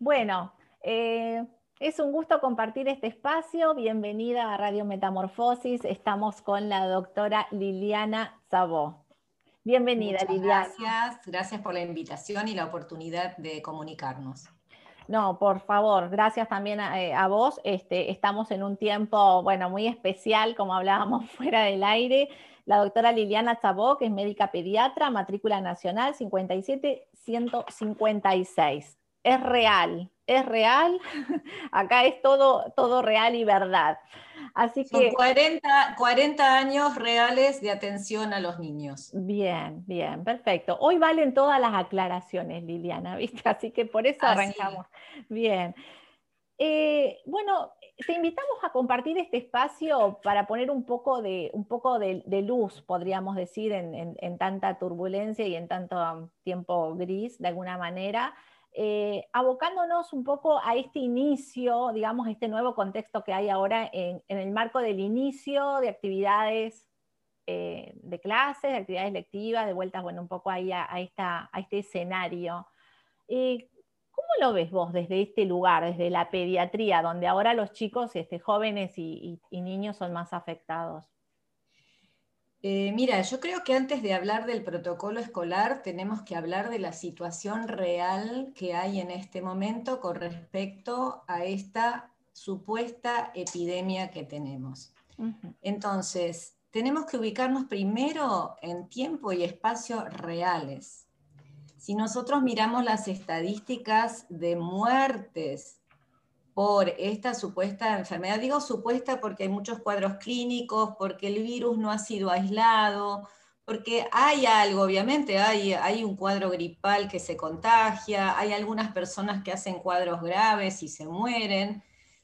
Bueno, eh, es un gusto compartir este espacio. Bienvenida a Radio Metamorfosis. Estamos con la doctora Liliana Zabó. Bienvenida, Liliana. Gracias, gracias por la invitación y la oportunidad de comunicarnos. No, por favor, gracias también a, eh, vos. Este, estamos en un tiempo, bueno, muy especial, como hablábamos fuera del aire. La doctora Liliana Zabó, que es médica pediatra, matrícula nacional 57156. Es real, es real, acá es todo, todo real y verdad. Así Son que... 40, 40 años reales de atención a los niños. Bien, bien, perfecto. Hoy valen todas las aclaraciones, Liliana, ¿viste? Así que por eso arrancamos. Bien. Eh, bueno, te invitamos a compartir este espacio para poner un poco de, un poco de, luz, podríamos decir, en, tanta turbulencia y en tanto tiempo gris, de alguna manera. Eh, abocándonos un poco a este inicio, digamos, este nuevo contexto que hay ahora en, el marco del inicio de actividades eh, de clases, de actividades lectivas, de vueltas, bueno, un poco ahí a, este escenario. Eh, ¿Cómo lo ves vos desde este lugar, desde la pediatría, donde ahora los chicos, este, jóvenes y niños son más afectados? Eh, mira, yo creo que antes de hablar del protocolo escolar tenemos que hablar de la situación real que hay en este momento con respecto a esta supuesta epidemia que tenemos. Entonces, tenemos que ubicarnos primero en tiempo y espacio reales. Si nosotros miramos las estadísticas de muertes por esta supuesta enfermedad. Digo supuesta porque hay muchos cuadros clínicos, porque el virus no ha sido aislado, porque hay algo, obviamente, hay, hay un cuadro gripal que se contagia, hay algunas personas que hacen cuadros graves y se mueren,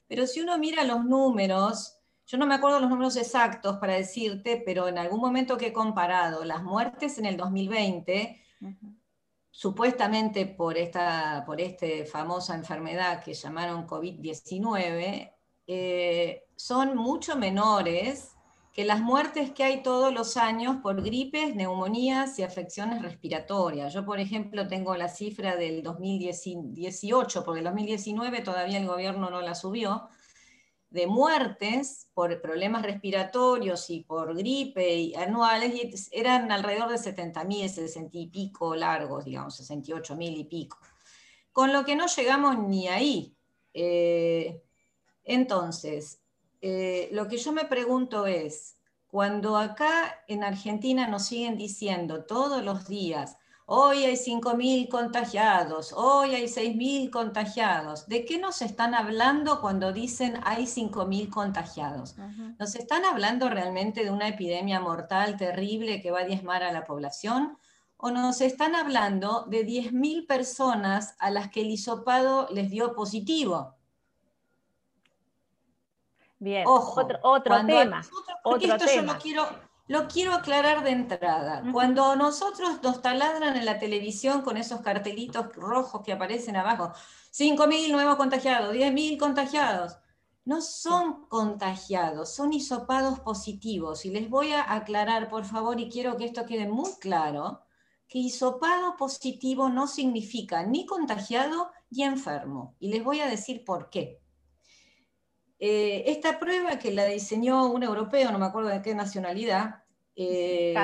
pero si uno mira los números, yo no me acuerdo los números exactos para decirte, pero en algún momento que he comparado las muertes en el 2020, supuestamente por esta por este famosa enfermedad que llamaron COVID-19, eh, son mucho menores que las muertes que hay todos los años por gripes, neumonías y afecciones respiratorias. Yo, por ejemplo, tengo la cifra del 2018, porque el 2019 todavía el gobierno no la subió, de muertes por problemas respiratorios y por gripe y anuales y eran alrededor de 70.000, 60 y pico largos, digamos, 68.000 y pico. Con lo que no llegamos ni ahí. Eh, entonces, eh, lo que yo me pregunto es, cuando acá en Argentina nos siguen diciendo todos los días, Hoy hay 5.000 contagiados, hoy hay 6.000 contagiados. ¿De qué nos están hablando cuando dicen hay 5.000 contagiados? ¿Nos están hablando realmente de una epidemia mortal terrible que va a diezmar a la población? ¿O nos están hablando de 10.000 personas a las que el hisopado les dio positivo? Bien, otro, otro tema. otro esto yo lo quiero, lo quiero aclarar de entrada. Cuando nosotros nos taladran en la televisión con esos cartelitos rojos que aparecen abajo, 5.000 nuevos contagiados, 10.000 contagiados, no son contagiados, son hisopados positivos. Y les voy a aclarar, por favor, y quiero que esto quede muy claro, que hisopado positivo no significa ni contagiado ni enfermo. Y les voy a decir por qué. Eh, esta prueba que la diseñó un europeo, no me acuerdo de qué nacionalidad, eh,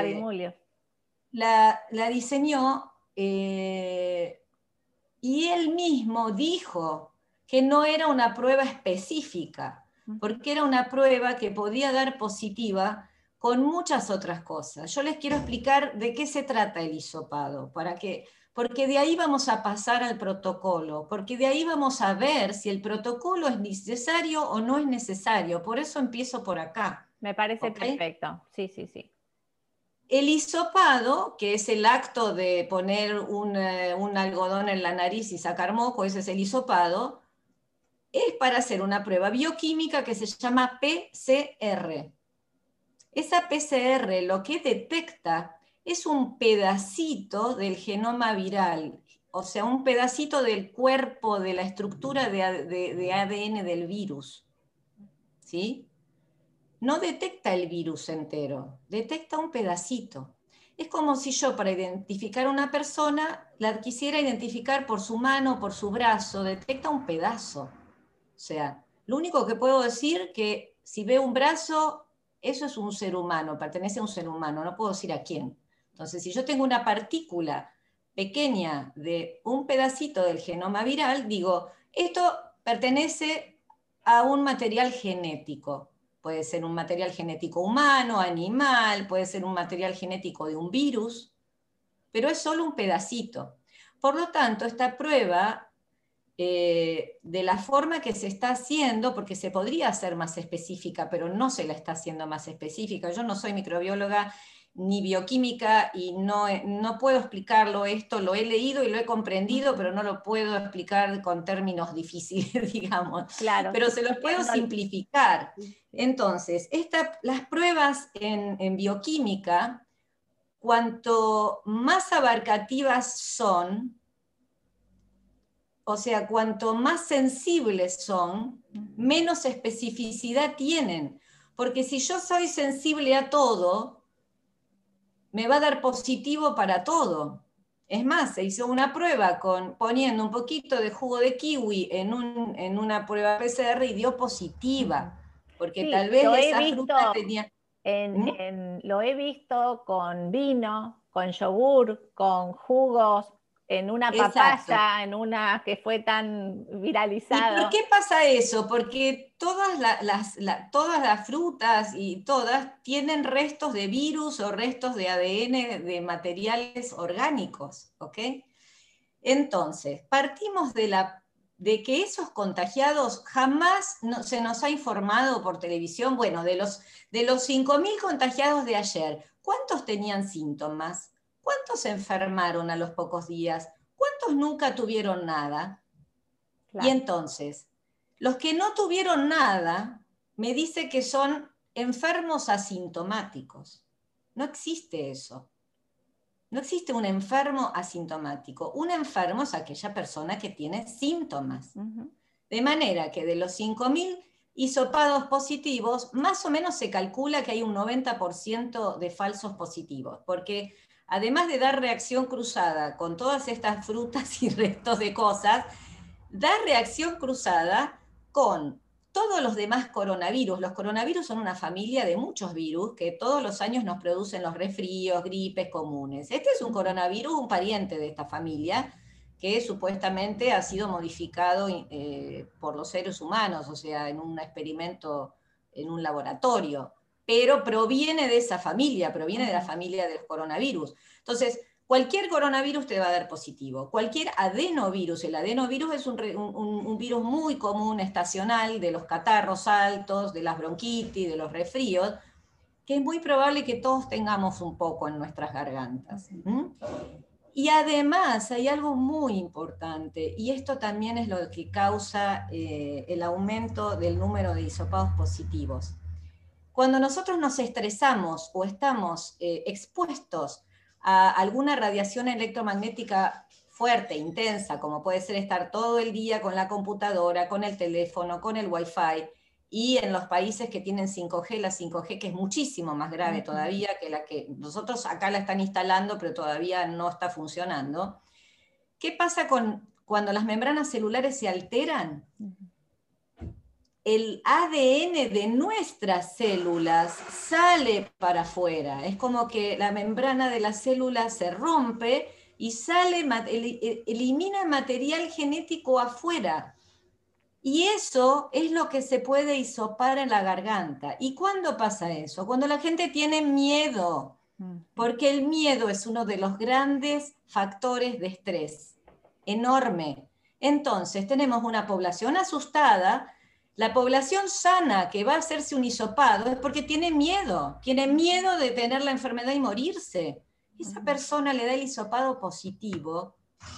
la, la, diseñó eh, y él mismo dijo que no era una prueba específica, porque era una prueba que podía dar positiva con muchas otras cosas. Yo les quiero explicar de qué se trata el hisopado, para que porque de ahí vamos a pasar al protocolo, porque de ahí vamos a ver si el protocolo es necesario o no es necesario. Por eso empiezo por acá. Me parece perfecto. Sí, sí, sí. El hisopado, que es el acto de poner un, eh, un, algodón en la nariz y sacar moco, ese es el hisopado, es para hacer una prueba bioquímica que se llama PCR. Esa PCR lo que detecta es un pedacito del genoma viral, o sea, un pedacito del cuerpo, de la estructura de, ADN del virus. ¿Sí? No detecta el virus entero, detecta un pedacito. Es como si yo para identificar a una persona la quisiera identificar por su mano, por su brazo, detecta un pedazo. O sea, lo único que puedo decir que si veo un brazo, eso es un ser humano, pertenece a un ser humano, no puedo decir a quién. Entonces, si yo tengo una partícula pequeña de un pedacito del genoma viral, digo, esto pertenece a un material genético. Puede ser un material genético humano, animal, puede ser un material genético de un virus, pero es solo un pedacito. Por lo tanto, esta prueba, eh, de la forma que se está haciendo, porque se podría hacer más específica, pero no se la está haciendo más específica. Yo no soy microbióloga ni bioquímica y no, no puedo explicarlo esto, lo he leído y lo he comprendido, pero no lo puedo explicar con términos difíciles, digamos. Claro. Pero se los puedo simplificar. Entonces, las pruebas en, en bioquímica, cuanto más abarcativas son, o sea, cuanto más sensibles son, menos especificidad tienen. Porque si yo soy sensible a todo, me va a dar positivo para todo. Es más, se hizo una prueba con, poniendo un poquito de jugo de kiwi en, una prueba PCR y dio positiva, porque tal vez esa fruta tenía... ¿Mm? lo he visto con vino, con yogur, con jugos, en una papaya, en una que fue tan viralizada. ¿Y por qué pasa eso? Porque todas las, todas las frutas y todas tienen restos de virus o restos de ADN de materiales orgánicos, ¿ok? Entonces, partimos de, la, de que esos contagiados jamás se nos ha informado por televisión, bueno, de los, de los 5.000 contagiados de ayer, ¿cuántos tenían síntomas? ¿Cuántos se enfermaron a los pocos días? ¿Cuántos nunca tuvieron nada? Y entonces, los que no tuvieron nada, me dice que son enfermos asintomáticos. No existe eso. No existe un enfermo asintomático. Un enfermo es aquella persona que tiene síntomas. De manera que de los 5.000 hisopados positivos, más o menos se calcula que hay un 90% de falsos positivos, porque además de dar reacción cruzada con todas estas frutas y restos de cosas, da reacción cruzada con todos los demás coronavirus. Los coronavirus son una familia de muchos virus que todos los años nos producen los resfríos, gripes comunes. Este es un coronavirus, un pariente de esta familia, que supuestamente ha sido modificado eh, por los seres humanos, o sea, en un experimento en un laboratorio pero proviene de esa familia, proviene de la familia del coronavirus. Entonces, cualquier coronavirus te va a dar positivo. Cualquier adenovirus, el adenovirus es un, virus muy común, estacional, de los catarros altos, de las bronquitis, de los resfríos, que es muy probable que todos tengamos un poco en nuestras gargantas. Y además hay algo muy importante, y esto también es lo que causa eh, el aumento del número de hisopados positivos. Cuando nosotros nos estresamos o estamos eh, expuestos a alguna radiación electromagnética fuerte, intensa, como puede ser estar todo el día con la computadora, con el teléfono, con el wifi, y en los países que tienen 5G, la 5G que es muchísimo más grave todavía que la que nosotros acá la están instalando, pero todavía no está funcionando. ¿Qué pasa con cuando las membranas celulares se alteran? El ADN de nuestras células sale para afuera. Es como que la membrana de la célula se rompe y sale, elimina material genético afuera. Y eso es lo que se puede hisopar en la garganta. ¿Y cuándo pasa eso? Cuando la gente tiene miedo, porque el miedo es uno de los grandes factores de estrés, enorme. Entonces tenemos una población asustada la población sana que va a hacerse un hisopado es porque tiene miedo, tiene miedo de tener la enfermedad y morirse. Esa persona le da el hisopado positivo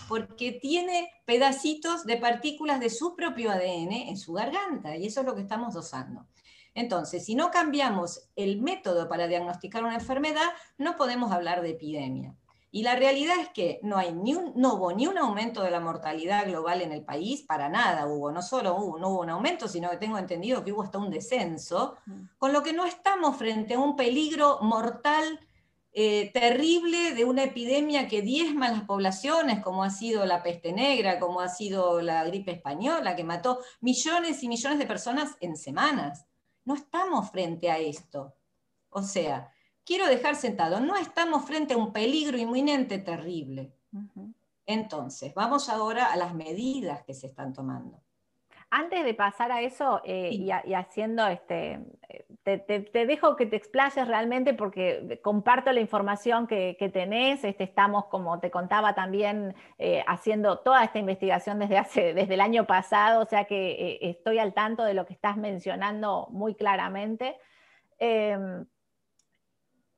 porque tiene pedacitos de partículas de su propio ADN en su garganta y eso es lo que estamos dosando. Entonces, si no cambiamos el método para diagnosticar una enfermedad, no podemos hablar de epidemia. Y la realidad es que no, hay ni un, no hubo ni un aumento de la mortalidad global en el país, para nada hubo, no solo hubo, no hubo un aumento, sino que tengo entendido que hubo hasta un descenso, mm. con lo que no estamos frente a un peligro mortal eh, terrible de una epidemia que diezma las poblaciones, como ha sido la peste negra, como ha sido la gripe española, que mató millones y millones de personas en semanas. No estamos frente a esto. O sea, quiero dejar sentado, no estamos frente a un peligro inminente terrible. Entonces, vamos ahora a las medidas que se están tomando. Antes de pasar a eso eh, y, haciendo este, te, dejo que te explayes realmente porque comparto la información que, tenés. Este, estamos, como te contaba también, eh, haciendo toda esta investigación desde, hace, desde el año pasado, o sea que eh, estoy al tanto de lo que estás mencionando muy claramente.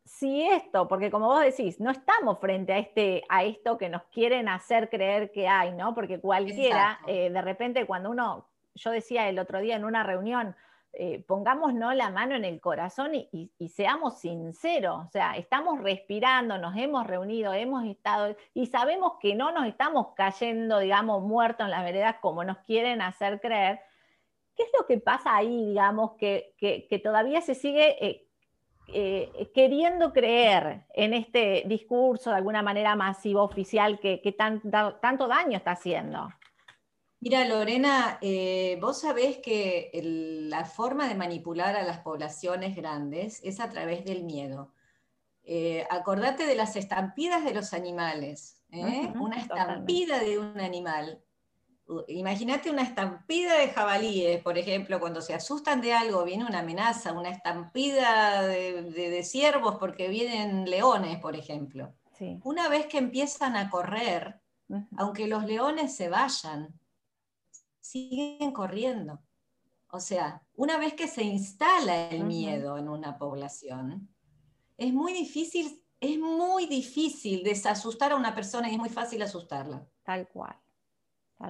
Si esto, porque como vos decís, no estamos frente a, este, a esto que nos quieren hacer creer que hay, ¿no? Porque cualquiera, de repente cuando uno yo decía el otro día en una reunión, eh, pongámonos la mano en el corazón y, seamos sinceros, o sea, estamos respirando, nos hemos reunido, hemos estado y sabemos que no nos estamos cayendo, digamos, muertos en las veredas como nos quieren hacer creer. ¿Qué es lo que pasa ahí, digamos, que, todavía se sigue eh, eh, queriendo creer en este discurso de alguna manera masivo oficial que, tanto daño está haciendo? Mira, Lorena, eh, vos sabés que la forma de manipular a las poblaciones grandes es a través del miedo. Eh, acordate de las estampidas de los animales. ¿eh? una estampida de un animal. Imagínate una estampida de jabalíes, por ejemplo, cuando se asustan de algo, viene una amenaza, una estampida de, ciervos porque vienen leones, por ejemplo. Una vez que empiezan a correr, aunque los leones se vayan, siguen corriendo. O sea, una vez que se instala el miedo en una población, es muy difícil, es muy difícil desasustar a una persona y es muy fácil asustarla. Tal cual.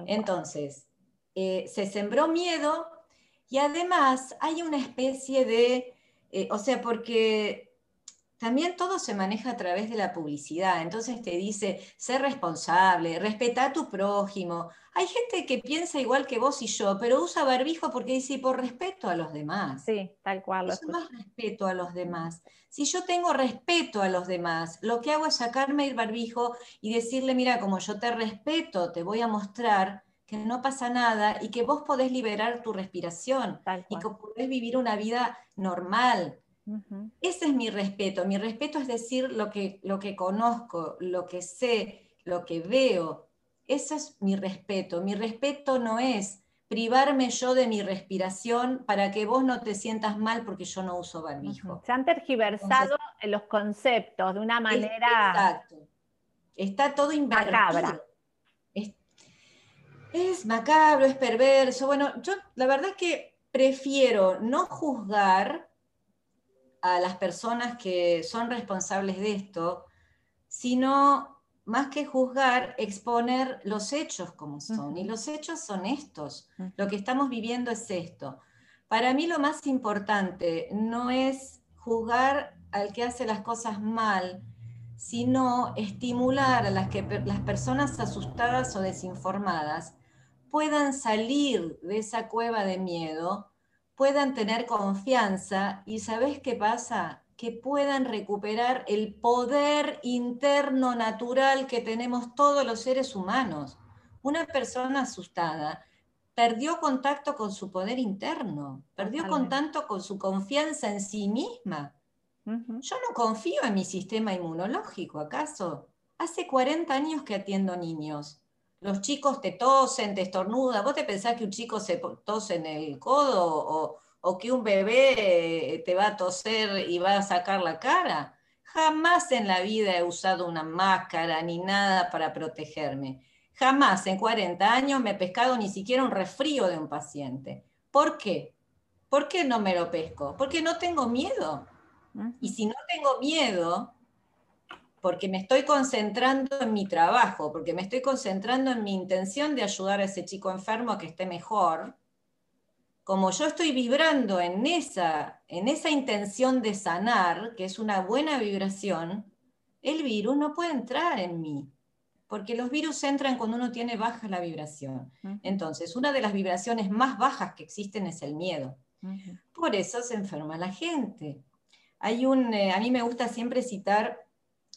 Entonces, eh, se sembró miedo y además hay una especie de, eh, o sea, porque también todo se maneja a través de la publicidad. Entonces te dice, ser responsable, respeta a tu prójimo. Hay gente que piensa igual que vos y yo, pero usa barbijo porque dice, por respeto a los demás. Sí, tal cual. Es más respeto a los demás. Si yo tengo respeto a los demás, lo que hago es sacarme el barbijo y decirle, mira, como yo te respeto, te voy a mostrar que no pasa nada y que vos podés liberar tu respiración y que podés vivir una vida normal ese es mi respeto. Mi respeto es decir lo que, lo que conozco, lo que sé, lo que veo. Ese es mi respeto. Mi respeto no es privarme yo de mi respiración para que vos no te sientas mal porque yo no uso barbijo. Se han tergiversado los conceptos de una manera... exacto. Está todo invertido. Es, es macabro, es perverso. Bueno, yo la verdad es que prefiero no juzgar a las personas que son responsables de esto, sino más que juzgar, exponer los hechos como son. Y los hechos son estos. Lo que estamos viviendo es esto. Para mí lo más importante no es juzgar al que hace las cosas mal, sino estimular a las que las personas asustadas o desinformadas puedan salir de esa cueva de miedo puedan tener confianza y ¿sabes qué pasa? Que puedan recuperar el poder interno natural que tenemos todos los seres humanos. Una persona asustada perdió contacto con su poder interno, perdió contacto con su confianza en sí misma. Yo no confío en mi sistema inmunológico, ¿acaso? Hace 40 años que atiendo niños los chicos te tosen, te estornudan. ¿Vos te pensás que un chico se tose en el codo o, que un bebé te va a toser y va a sacar la cara? Jamás en la vida he usado una máscara ni nada para protegerme. Jamás en 40 años me he pescado ni siquiera un resfrío de un paciente. ¿Por qué? ¿Por qué no me lo pesco? Porque no tengo miedo. Y si no tengo miedo, porque me estoy concentrando en mi trabajo, porque me estoy concentrando en mi intención de ayudar a ese chico enfermo a que esté mejor, como yo estoy vibrando en esa, en esa intención de sanar, que es una buena vibración, el virus no puede entrar en mí, porque los virus entran cuando uno tiene baja la vibración. Entonces, una de las vibraciones más bajas que existen es el miedo. Por eso se enferma la gente. Hay un, eh, a mí me gusta siempre citar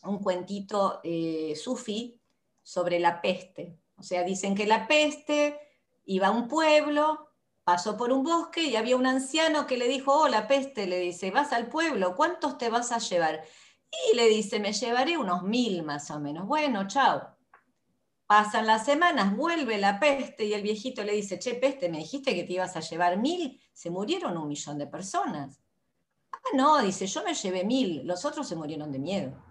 un cuentito eh, sufi sobre la peste. O sea, dicen que la peste iba a un pueblo, pasó por un bosque y había un anciano que le dijo, oh, la peste, le dice, vas al pueblo, ¿cuántos te vas a llevar? Y le dice, me llevaré unos mil más o menos. Bueno, chao. Pasan las semanas, vuelve la peste y el viejito le dice, che, peste, me dijiste que te ibas a llevar mil, se murieron un millón de personas. Ah, no, dice, yo me llevé mil, los otros se murieron de miedo.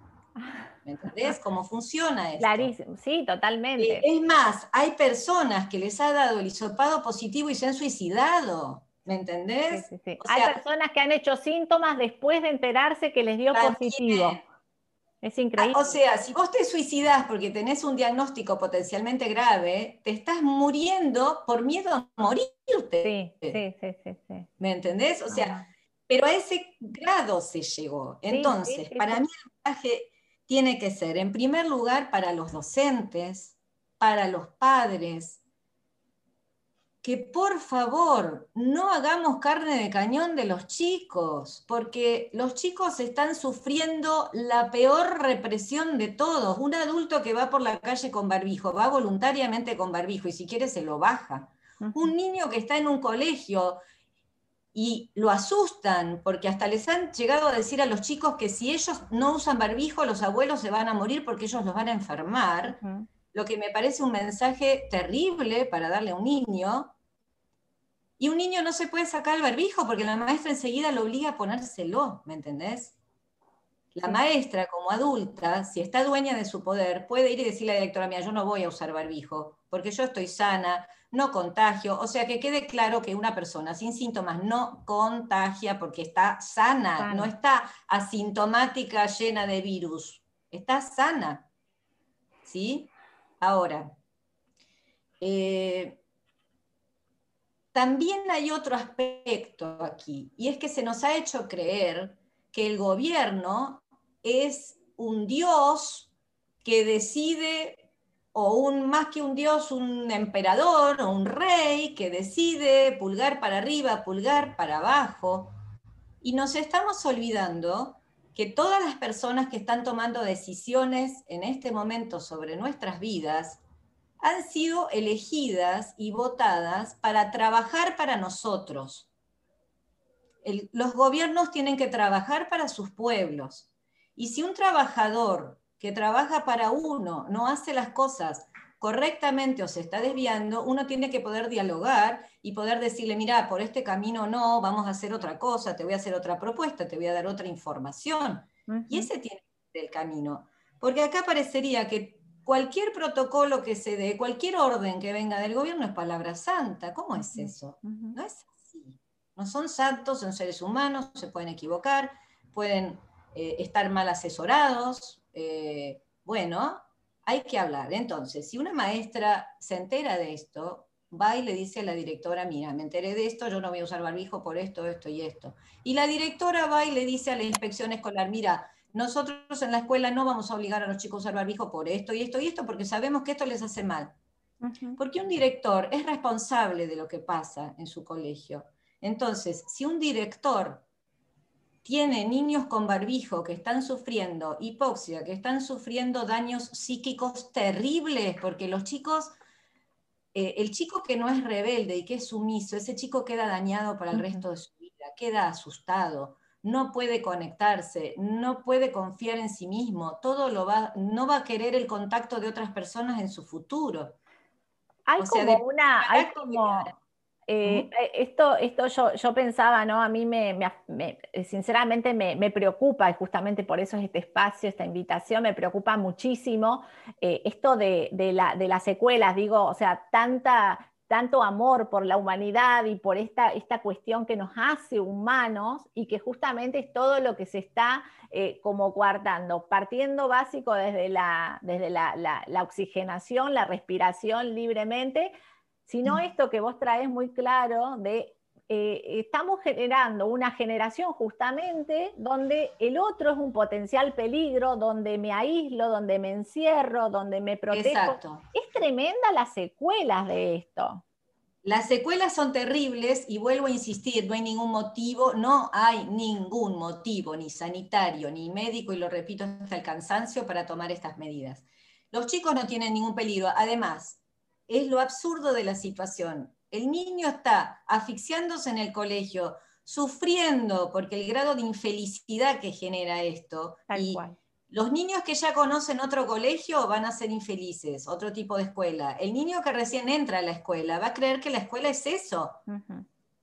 ¿Me entendés cómo funciona esto? Clarísimo, sí, totalmente. Eh, es más, hay personas que les ha dado el hisopado positivo y se han suicidado. ¿Me entendés? hay personas que han hecho síntomas después de enterarse que les dio positivo. Es increíble. O sea, si vos te suicidas porque tenés un diagnóstico potencialmente grave, te estás muriendo por miedo a morirte. Sí, sí, sí, sí. ¿Me entendés? O sea, pero a ese grado se llegó. Entonces, para mí el mensaje tiene que ser, en primer lugar, para los docentes, para los padres, que por favor no hagamos carne de cañón de los chicos, porque los chicos están sufriendo la peor represión de todos. Un adulto que va por la calle con barbijo, va voluntariamente con barbijo y si quiere se lo baja. Un niño que está en un colegio y lo asustan, porque hasta les han llegado a decir a los chicos que si ellos no usan barbijo, los abuelos se van a morir porque ellos los van a enfermar, lo que me parece un mensaje terrible para darle a un niño. Y un niño no se puede sacar el barbijo porque la maestra enseguida lo obliga a ponérselo, ¿me entendés? La maestra, como adulta, si está dueña de su poder, puede ir y decirle a la directora mía, yo no voy a usar barbijo, porque yo estoy sana, no contagio. O sea, que quede claro que una persona sin síntomas no contagia porque está sana, no está asintomática llena de virus, está sana. ¿Sí? Ahora, eh, también hay otro aspecto aquí, y es que se nos ha hecho creer que el gobierno es un dios que decide o un, más que un dios, un emperador o un rey que decide pulgar para arriba, pulgar para abajo. Y nos estamos olvidando que todas las personas que están tomando decisiones en este momento sobre nuestras vidas han sido elegidas y votadas para trabajar para nosotros. los gobiernos tienen que trabajar para sus pueblos. Y si un trabajador que trabaja para uno no hace las cosas correctamente o se está desviando, uno tiene que poder dialogar y poder decirle, mira, por este camino no, vamos a hacer otra cosa, te voy a hacer otra propuesta, te voy a dar otra información. Y ese tiene que ser el camino. Porque acá parecería que cualquier protocolo que se dé, cualquier orden que venga del gobierno es palabra santa. ¿Cómo es eso? No es así. No son santos, son seres humanos, se pueden equivocar, pueden eh, estar mal asesorados, eh, bueno, hay que hablar. Entonces, si una maestra se entera de esto, va y le dice a la directora, mira, me enteré de esto, yo no voy a usar barbijo por esto, esto y esto. Y la directora va y le dice a la inspección escolar, mira, nosotros en la escuela no vamos a obligar a los chicos a usar barbijo por esto y esto y esto, porque sabemos que esto les hace mal. Porque un director es responsable de lo que pasa en su colegio. Entonces, si un director tiene niños con barbijo que están sufriendo hipoxia, que están sufriendo daños psíquicos terribles, porque los chicos, eh, el chico que no es rebelde y que es sumiso, ese chico queda dañado para el resto de su vida, queda asustado, no puede conectarse, no puede confiar en sí mismo, todo lo va, no va a querer el contacto de otras personas en su futuro. Hay como una, hay como, eh, eh, esto, esto yo, yo, pensaba, ¿no? A mí me, eh, sinceramente me, preocupa, y justamente por eso es este espacio, esta invitación, me preocupa muchísimo esto de, la, de, las secuelas, digo, o sea, tanta, tanto amor por la humanidad y por esta, esta cuestión que nos hace humanos y que justamente es todo lo que se está como coartando, partiendo básico desde, la, desde la, la oxigenación, la respiración libremente, sino mm. esto que vos traes muy claro de eh, estamos generando una generación justamente donde el otro es un potencial peligro, donde me aíslo, donde me encierro, donde me protejo. Es tremenda las secuelas de esto. Las secuelas son terribles y vuelvo a insistir, no hay ningún motivo, no hay ningún motivo, ni sanitario, ni médico, y lo repito hasta el cansancio, para tomar estas medidas. Los chicos no tienen ningún peligro. Además, es lo absurdo de la situación. El niño está asfixiándose en el colegio, sufriendo porque el grado de infelicidad que genera esto. y Los niños que ya conocen otro colegio van a ser infelices, otro tipo de escuela. El niño que recién entra a la escuela va a creer que la escuela es eso.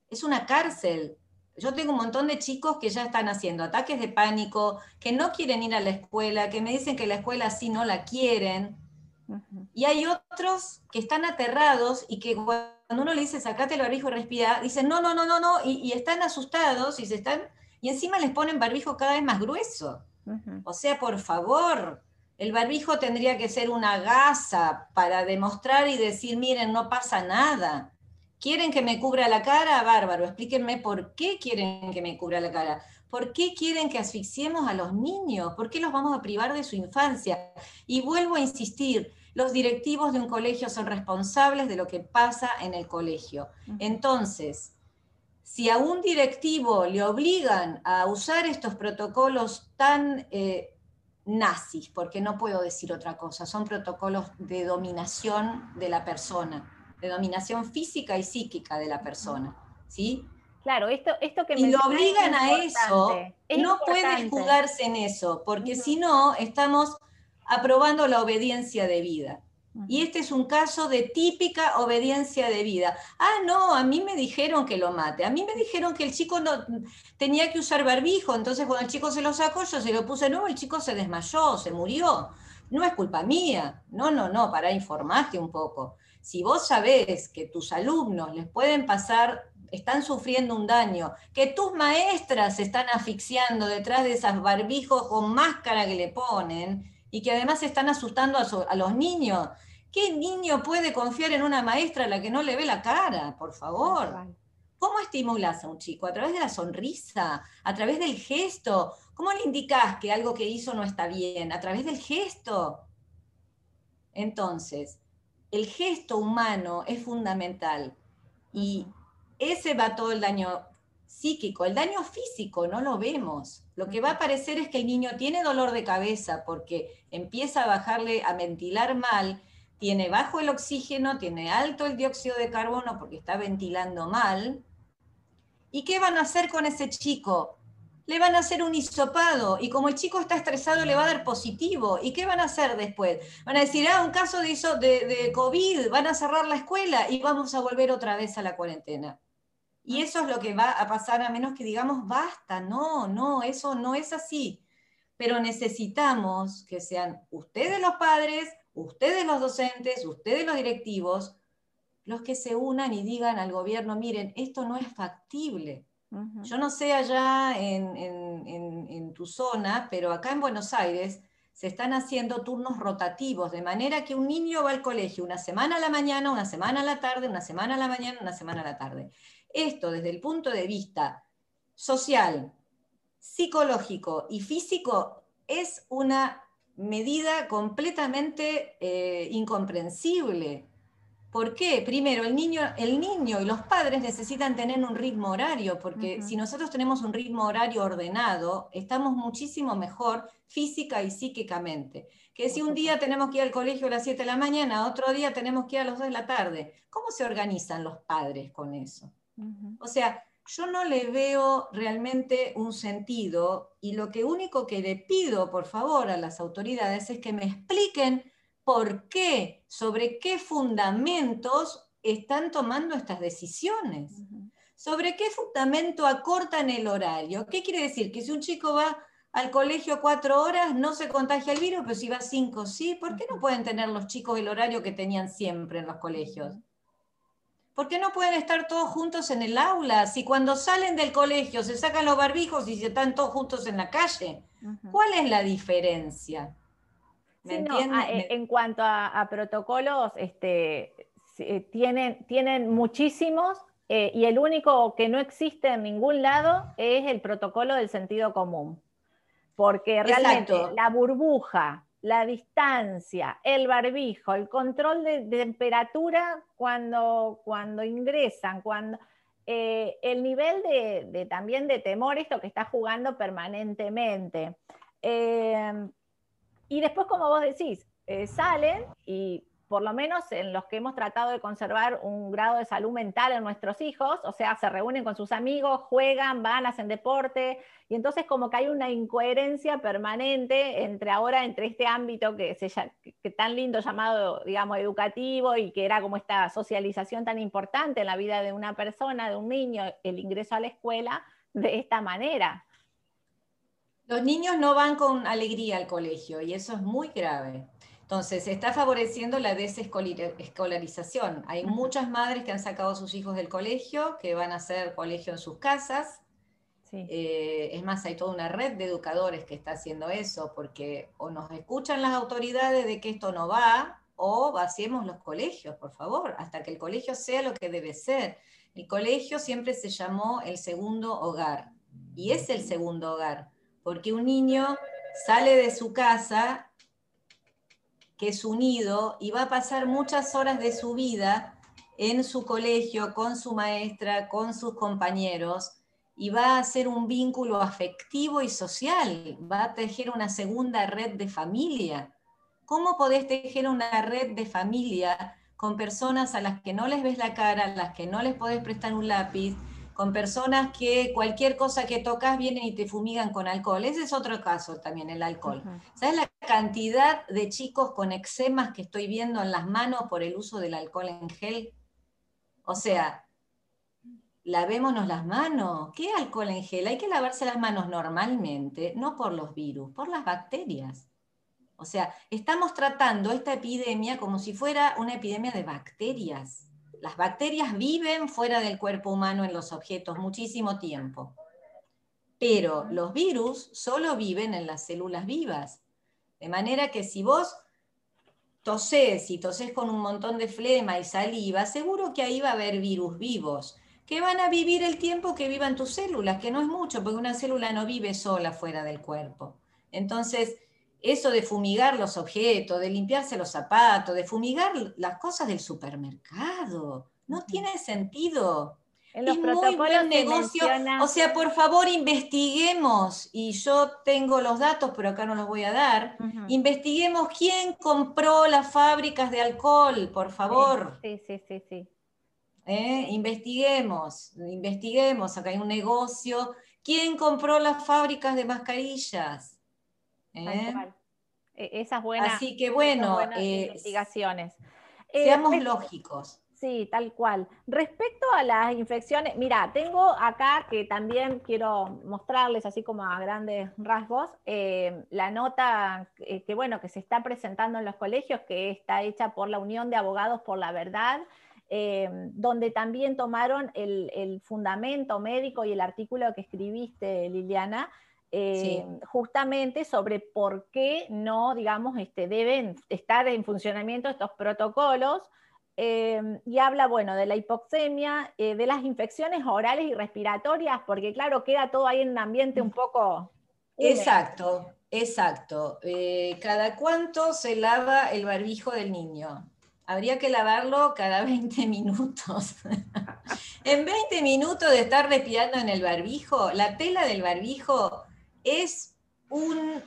Es una cárcel. Yo tengo un montón de chicos que ya están haciendo ataques de pánico, que no quieren ir a la escuela, que me dicen que la escuela así no la quieren. Y hay otros que están aterrados y que cuando uno le dice sacate el barbijo y respira, dicen no, no, no, no, no, y, están asustados y se están, y encima les ponen barbijo cada vez más grueso. O sea, por favor, el barbijo tendría que ser una gasa para demostrar y decir, miren, no pasa nada. ¿Quieren que me cubra la cara? Bárbaro, explíquenme por qué quieren que me cubra la cara. ¿Por qué quieren que asfixiemos a los niños? ¿Por qué los vamos a privar de su infancia? Y vuelvo a insistir, los directivos de un colegio son responsables de lo que pasa en el colegio. Entonces, si a un directivo le obligan a usar estos protocolos tan eh, nazis, porque no puedo decir otra cosa, son protocolos de dominación de la persona, de dominación física y psíquica de la persona, ¿sí? Claro, esto, esto que y lo obligan a eso, no puede jugarse en eso, porque si no, estamos aprobando la obediencia de vida. Y este es un caso de típica obediencia de vida. Ah, no, a mí me dijeron que lo mate. A mí me dijeron que el chico no tenía que usar barbijo. Entonces, cuando el chico se lo sacó, yo se lo puse no, el chico se desmayó, se murió. No es culpa mía. No, no, no, para informarte un poco. Si vos sabés que tus alumnos les pueden pasar, están sufriendo un daño, que tus maestras se están asfixiando detrás de esas barbijos con máscara que le ponen, y que además están asustando a, los niños. ¿Qué niño puede confiar en una maestra a la que no le ve la cara? Por favor. ¿Cómo estimulas a un chico? ¿A través de la sonrisa? ¿A través del gesto? ¿Cómo le indicas que algo que hizo no está bien? ¿A través del gesto? Entonces, el gesto humano es fundamental y ese va todo el daño psíquico, el daño físico no lo vemos. Lo que va a aparecer es que el niño tiene dolor de cabeza porque empieza a bajarle, a ventilar mal, tiene bajo el oxígeno, tiene alto el dióxido de carbono porque está ventilando mal. ¿Y qué van a hacer con ese chico? Le van a hacer un hisopado y como el chico está estresado le va a dar positivo. ¿Y qué van a hacer después? Van a decir, ah, un caso de, de, de COVID, van a cerrar la escuela y vamos a volver otra vez a la cuarentena. Y eso es lo que va a pasar a menos que digamos, basta, no, no, eso no es así. Pero necesitamos que sean ustedes los padres, ustedes los docentes, ustedes los directivos, los que se unan y digan al gobierno, miren, esto no es factible. Yo no sé allá en, tu zona, pero acá en Buenos Aires se están haciendo turnos rotativos, de manera que un niño va al colegio una semana a la mañana, una semana a la tarde, una semana a la mañana, una semana a la tarde. Esto desde el punto de vista social, psicológico y físico es una medida completamente eh, incomprensible. ¿Por qué? Primero, el niño, el niño y los padres necesitan tener un ritmo horario, porque si nosotros tenemos un ritmo horario ordenado, estamos muchísimo mejor física y psíquicamente. Que si un día tenemos que ir al colegio a las 7 de la mañana, otro día tenemos que ir a las 2 de la tarde. ¿Cómo se organizan los padres con eso? O sea, yo no le veo realmente un sentido y lo que único que le pido, por favor, a las autoridades es que me expliquen por qué, sobre qué fundamentos están tomando estas decisiones. ¿Sobre qué fundamento acortan el horario? ¿Qué quiere decir? Que si un chico va al colegio cuatro horas no se contagia el virus, pero si va cinco, sí. ¿Por qué no pueden tener los chicos el horario que tenían siempre en los colegios? ¿Por qué no pueden estar todos juntos en el aula? Si cuando salen del colegio se sacan los barbijos y se están todos juntos en la calle. ¿Cuál es la diferencia? ¿Me eh, en cuanto a, protocolos, este, eh, tienen, tienen muchísimos eh, y el único que no existe en ningún lado es el protocolo del sentido común. Porque realmente la burbuja la distancia, el barbijo, el control de, temperatura cuando, cuando ingresan, cuando eh, el nivel de, también de temor, esto que está jugando permanentemente. Eh, y después, como vos decís, eh, salen y por lo menos en los que hemos tratado de conservar un grado de salud mental en nuestros hijos, o sea, se reúnen con sus amigos, juegan, van, hacen deporte, y entonces como que hay una incoherencia permanente entre ahora, entre este ámbito que, se, que tan lindo llamado, digamos, educativo y que era como esta socialización tan importante en la vida de una persona, de un niño, el ingreso a la escuela, de esta manera. Los niños no van con alegría al colegio y eso es muy grave. Entonces, se está favoreciendo la desescolarización. Hay muchas madres que han sacado a sus hijos del colegio, que van a hacer colegio en sus casas. Eh, es más, hay toda una red de educadores que está haciendo eso, porque o nos escuchan las autoridades de que esto no va, o vaciemos los colegios, por favor, hasta que el colegio sea lo que debe ser. El colegio siempre se llamó el segundo hogar, y es el segundo hogar, porque un niño sale de su casa que es unido y va a pasar muchas horas de su vida en su colegio, con su maestra, con sus compañeros, y va a hacer un vínculo afectivo y social, va a tejer una segunda red de familia. ¿Cómo podés tejer una red de familia con personas a las que no les ves la cara, a las que no les podés prestar un lápiz, con personas que cualquier cosa que tocas vienen y te fumigan con alcohol. Ese es otro caso también, el alcohol. ¿Sabes la cantidad de chicos con eczemas que estoy viendo en las manos por el uso del alcohol en gel? O sea, lavémonos las manos. ¿Qué alcohol en gel? Hay que lavarse las manos normalmente, no por los virus, por las bacterias. O sea, estamos tratando esta epidemia como si fuera una epidemia de bacterias. Las bacterias viven fuera del cuerpo humano en los objetos muchísimo tiempo, pero los virus solo viven en las células vivas. De manera que si vos tosés y tosés con un montón de flema y saliva, seguro que ahí va a haber virus vivos, que van a vivir el tiempo que vivan tus células, que no es mucho, porque una célula no vive sola fuera del cuerpo. Entonces, eso de fumigar los objetos, de limpiarse los zapatos, de fumigar las cosas del supermercado, no tiene sentido. En los es muy buen negocio. O sea, por favor, investiguemos, y yo tengo los datos, pero acá no los voy a dar. Investiguemos quién compró las fábricas de alcohol, por favor. Sí, sí, sí, sí. ¿Eh? Investiguemos, investiguemos, acá hay un negocio. ¿Quién compró las fábricas de mascarillas? ¿Eh? E, esas buenas, Así que bueno, eh, investigaciones. Seamos lógicos. Sí, tal cual. Respecto a las infecciones, mira, tengo acá que también quiero mostrarles, así como a grandes rasgos, la nota que, bueno, que se está presentando en los colegios, que está hecha por la Unión de Abogados por la Verdad, donde también tomaron el, el, fundamento médico y el artículo que escribiste, Liliana, eh, justamente sobre por qué no, digamos, este, deben estar en funcionamiento estos protocolos. Eh, y habla, bueno, de la hipoxemia, eh, de las infecciones orales y respiratorias, porque claro, queda todo ahí en un ambiente un poco... Exacto, exacto. ¿Cada cuánto se lava el barbijo del niño? Habría que lavarlo cada 20 minutos. en 20 minutos de estar respirando en el barbijo, la tela del barbijo es un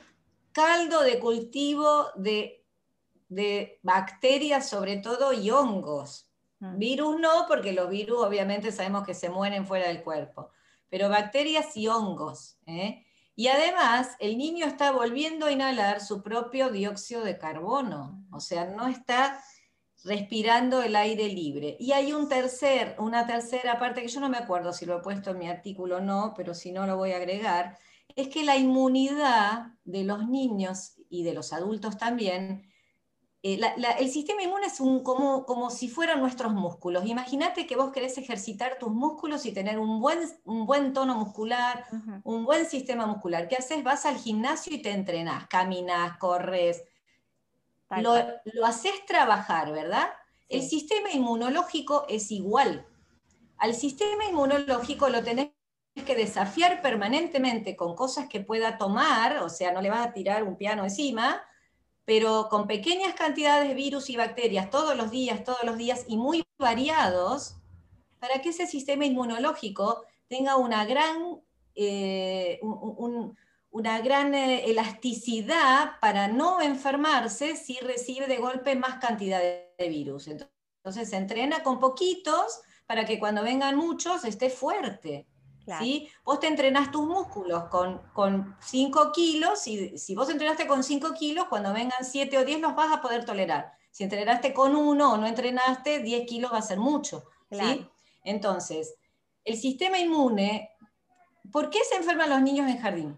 caldo de cultivo de, bacterias sobre todo y hongos. Mm. Virus no, porque los virus obviamente sabemos que se mueren fuera del cuerpo, pero bacterias y hongos. ¿eh? Y además, el niño está volviendo a inhalar su propio dióxido de carbono, o sea, no está respirando el aire libre. Y hay un tercer, una tercera parte que yo no me acuerdo si lo he puesto en mi artículo o no, pero si no lo voy a agregar, es que la inmunidad de los niños y de los adultos también, eh, el sistema inmune es un, como, como si fueran nuestros músculos. Imagínate que vos querés ejercitar tus músculos y tener un buen, un buen tono muscular, un buen sistema muscular. ¿Qué haces? Vas al gimnasio y te entrenás, caminas, corres. Lo, lo, haces trabajar, ¿verdad? El sistema inmunológico es igual. Al sistema inmunológico lo tenés que desafiar permanentemente con cosas que pueda tomar, o sea, no le vas a tirar un piano encima, pero con pequeñas cantidades de virus y bacterias todos los días, todos los días y muy variados, para que ese sistema inmunológico tenga una gran, eh, una gran eh, elasticidad para no enfermarse si recibe de golpe más cantidad de virus. Entonces se entrena con poquitos para que cuando vengan muchos esté fuerte. ¿Sí? Vos te entrenás tus músculos con, con 5 kilos, y si vos entrenaste con 5 kilos, cuando vengan 7 o 10 los vas a poder tolerar. Si entrenaste con uno o no entrenaste, 10 kilos va a ser mucho. ¿sí? Entonces, el sistema inmune, ¿por qué se enferman los niños en jardín?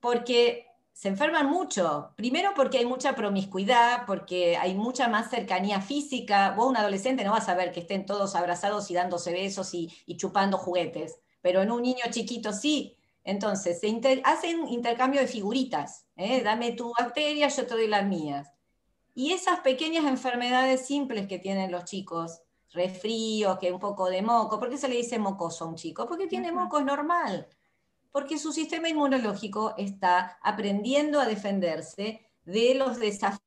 Porque se enferman mucho. Primero porque hay mucha promiscuidad, porque hay mucha más cercanía física. Vos, un adolescente, no vas a ver que estén todos abrazados y dándose besos y, chupando juguetes, pero en un niño chiquito sí. Entonces, se hacen intercambio de figuritas. ¿eh? Dame tu bacteria, yo te doy las mías. Y esas pequeñas enfermedades simples que tienen los chicos, resfrío, que un poco de moco, ¿por qué se le dice mocoso a un chico? Porque tiene moco, es normal porque su sistema inmunológico está aprendiendo a defenderse de los desafíos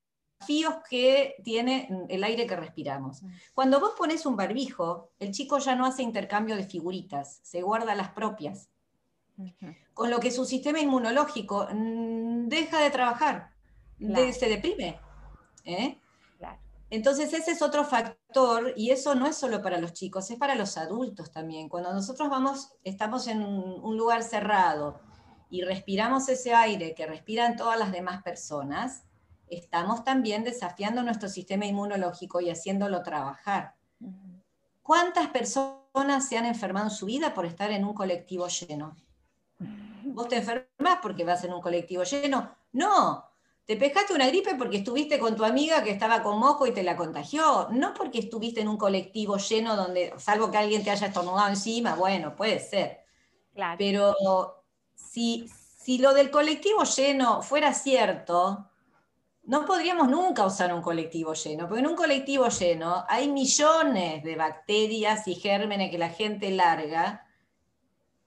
que tiene el aire que respiramos. Cuando vos pones un barbijo, el chico ya no hace intercambio de figuritas, se guarda las propias. Con lo que su sistema inmunológico mm, deja de trabajar, se deprime. ¿eh? Entonces ese es otro factor y eso no es solo para los chicos, es para los adultos también. Cuando nosotros vamos, estamos en un lugar cerrado y respiramos ese aire que respiran todas las demás personas, estamos también desafiando nuestro sistema inmunológico y haciéndolo trabajar. ¿Cuántas personas se han enfermado en su vida por estar en un colectivo lleno? ¿Vos te enfermas porque vas en un colectivo lleno? No, te pescaste una gripe porque estuviste con tu amiga que estaba con moco y te la contagió, no porque estuviste en un colectivo lleno donde, salvo que alguien te haya estornudado encima, bueno, puede ser. Pero si, si lo del colectivo lleno fuera cierto, no podríamos nunca usar un colectivo lleno, porque en un colectivo lleno hay millones de bacterias y gérmenes que la gente larga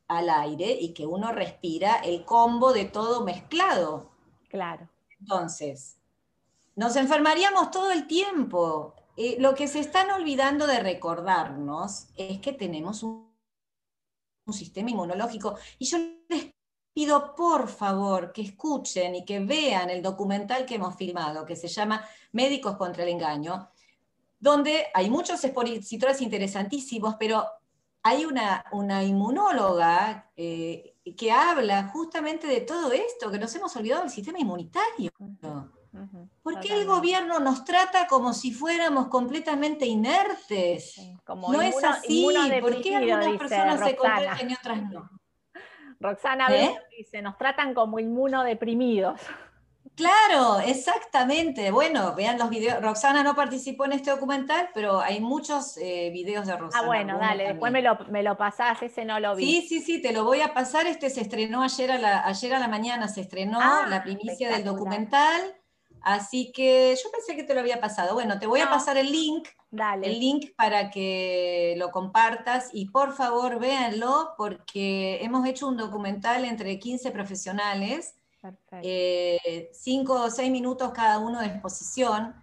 al aire y que uno respira el combo de todo mezclado. Claro. Entonces, nos enfermaríamos todo el tiempo. Eh, lo que se están olvidando de recordarnos es que tenemos un, sistema inmunológico. Y yo les pido por favor que escuchen y que vean el documental que hemos filmado, que se llama Médicos contra el Engaño, donde hay muchos expositores interesantísimos, pero hay una, una inmunóloga eh, que habla justamente de todo esto, que nos hemos olvidado del sistema inmunitario. ¿Por qué el gobierno nos trata como si fuéramos completamente inertes? no es así. ¿Por qué algunas personas se contagian y otras no? Roxana ¿Eh? dice, nos tratan como inmunodeprimidos. Claro, exactamente. Bueno, vean los videos. Roxana no participó en este documental, pero hay muchos eh, videos de Roxana. Ah, bueno, dale, después me lo, me lo, pasás, ese no lo vi. Sí, sí, sí, te lo voy a pasar. Este se estrenó ayer a la, ayer a la mañana, se estrenó ah, la primicia del documental. Así que yo pensé que te lo había pasado. Bueno, te voy a pasar el link. Dale. El link para que lo compartas y por favor véanlo porque hemos hecho un documental entre 15 profesionales eh, cinco o seis minutos cada uno de exposición,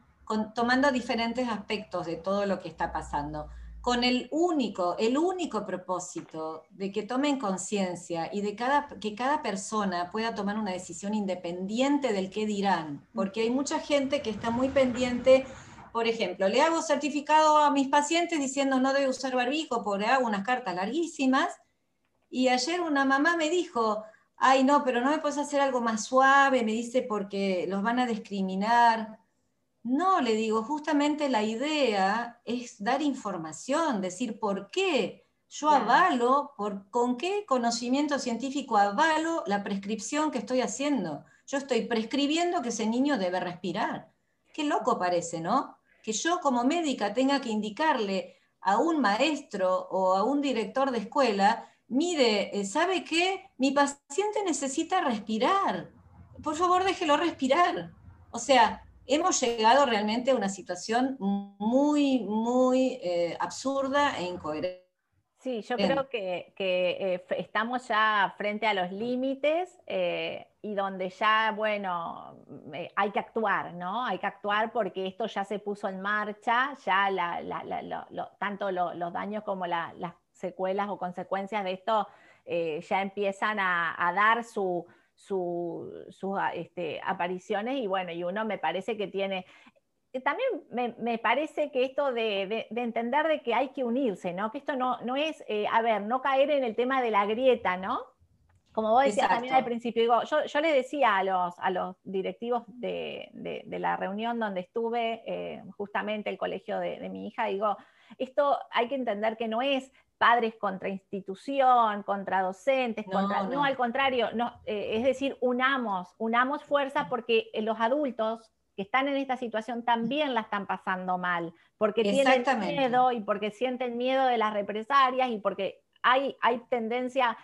tomando diferentes aspectos de todo lo que está pasando, con el único, el único propósito de que tomen conciencia y de cada, que cada persona pueda tomar una decisión independiente del que dirán, porque hay mucha gente que está muy pendiente por ejemplo, le hago certificado a mis pacientes diciendo no debe usar barbijo, porque hago unas cartas larguísimas. Y ayer una mamá me dijo, ay, no, pero no me puedes hacer algo más suave, me dice, porque los van a discriminar. No, le digo, justamente la idea es dar información, decir por qué. Yo avalo, por, con qué conocimiento científico avalo la prescripción que estoy haciendo. Yo estoy prescribiendo que ese niño debe respirar. Qué loco parece, ¿no? Que yo como médica tenga que indicarle a un maestro o a un director de escuela mire, eh, ¿sabe qué? Mi paciente necesita respirar. Por favor, déjelo respirar. O sea, hemos llegado realmente a una situación muy, muy eh, absurda e incoherente. Sí, yo creo que, eh, estamos ya frente a los límites eh, y donde ya, bueno, hay que actuar, ¿no? Hay que actuar porque esto ya se puso en marcha, ya tanto los daños como las secuelas o consecuencias de esto eh, ya empiezan a, dar sus este, apariciones y bueno, y uno me parece que tiene también me, parece que esto de, entender de que hay que unirse, ¿no? Que esto no, no es, eh, a ver, no caer en el tema de la grieta, ¿no? Como vos decías también al principio, digo, yo, yo, le decía a los, a los directivos de, la reunión donde estuve, eh, justamente el colegio de, mi hija, digo, esto hay que entender que no es padres contra institución, contra docentes, no, contra, no. al contrario, no, eh, es decir, unamos, unamos fuerza porque los adultos que están en esta situación también la están pasando mal, porque tienen miedo y porque sienten miedo de las represalias y porque hay, hay tendencia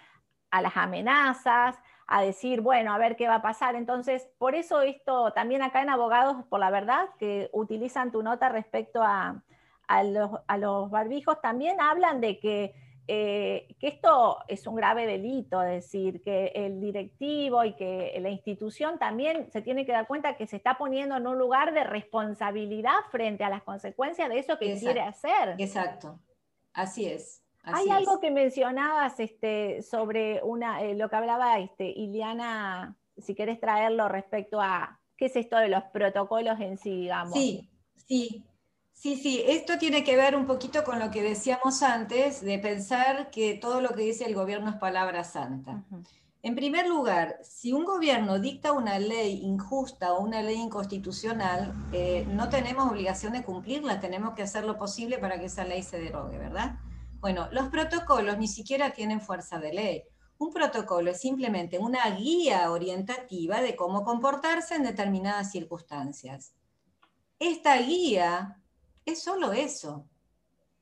a las amenazas, a decir, bueno, a ver qué va a pasar. Entonces, por eso esto también acá en Abogados por la Verdad, que utilizan tu nota respecto a, a, los, a los barbijos, también hablan de que eh, que esto es un grave delito, es decir, que el directivo y que la institución también se tiene que dar cuenta que se está poniendo en un lugar de responsabilidad frente a las consecuencias de eso que quiere hacer. Exacto, así es. Hay algo que mencionabas este, sobre una, eh, lo que hablaba este, Iliana, si querés traerlo respecto a qué es esto de los protocolos en sí, digamos. Sí, sí. Sí, sí, esto tiene que ver un poquito con lo que decíamos antes, de pensar que todo lo que dice el gobierno es palabra santa. En primer lugar, si un gobierno dicta una ley injusta o una ley inconstitucional, eh, no tenemos obligación de cumplirla, tenemos que hacer lo posible para que esa ley se derogue, ¿verdad? Bueno, los protocolos ni siquiera tienen fuerza de ley. Un protocolo es simplemente una guía orientativa de cómo comportarse en determinadas circunstancias. Esta guía es solo eso.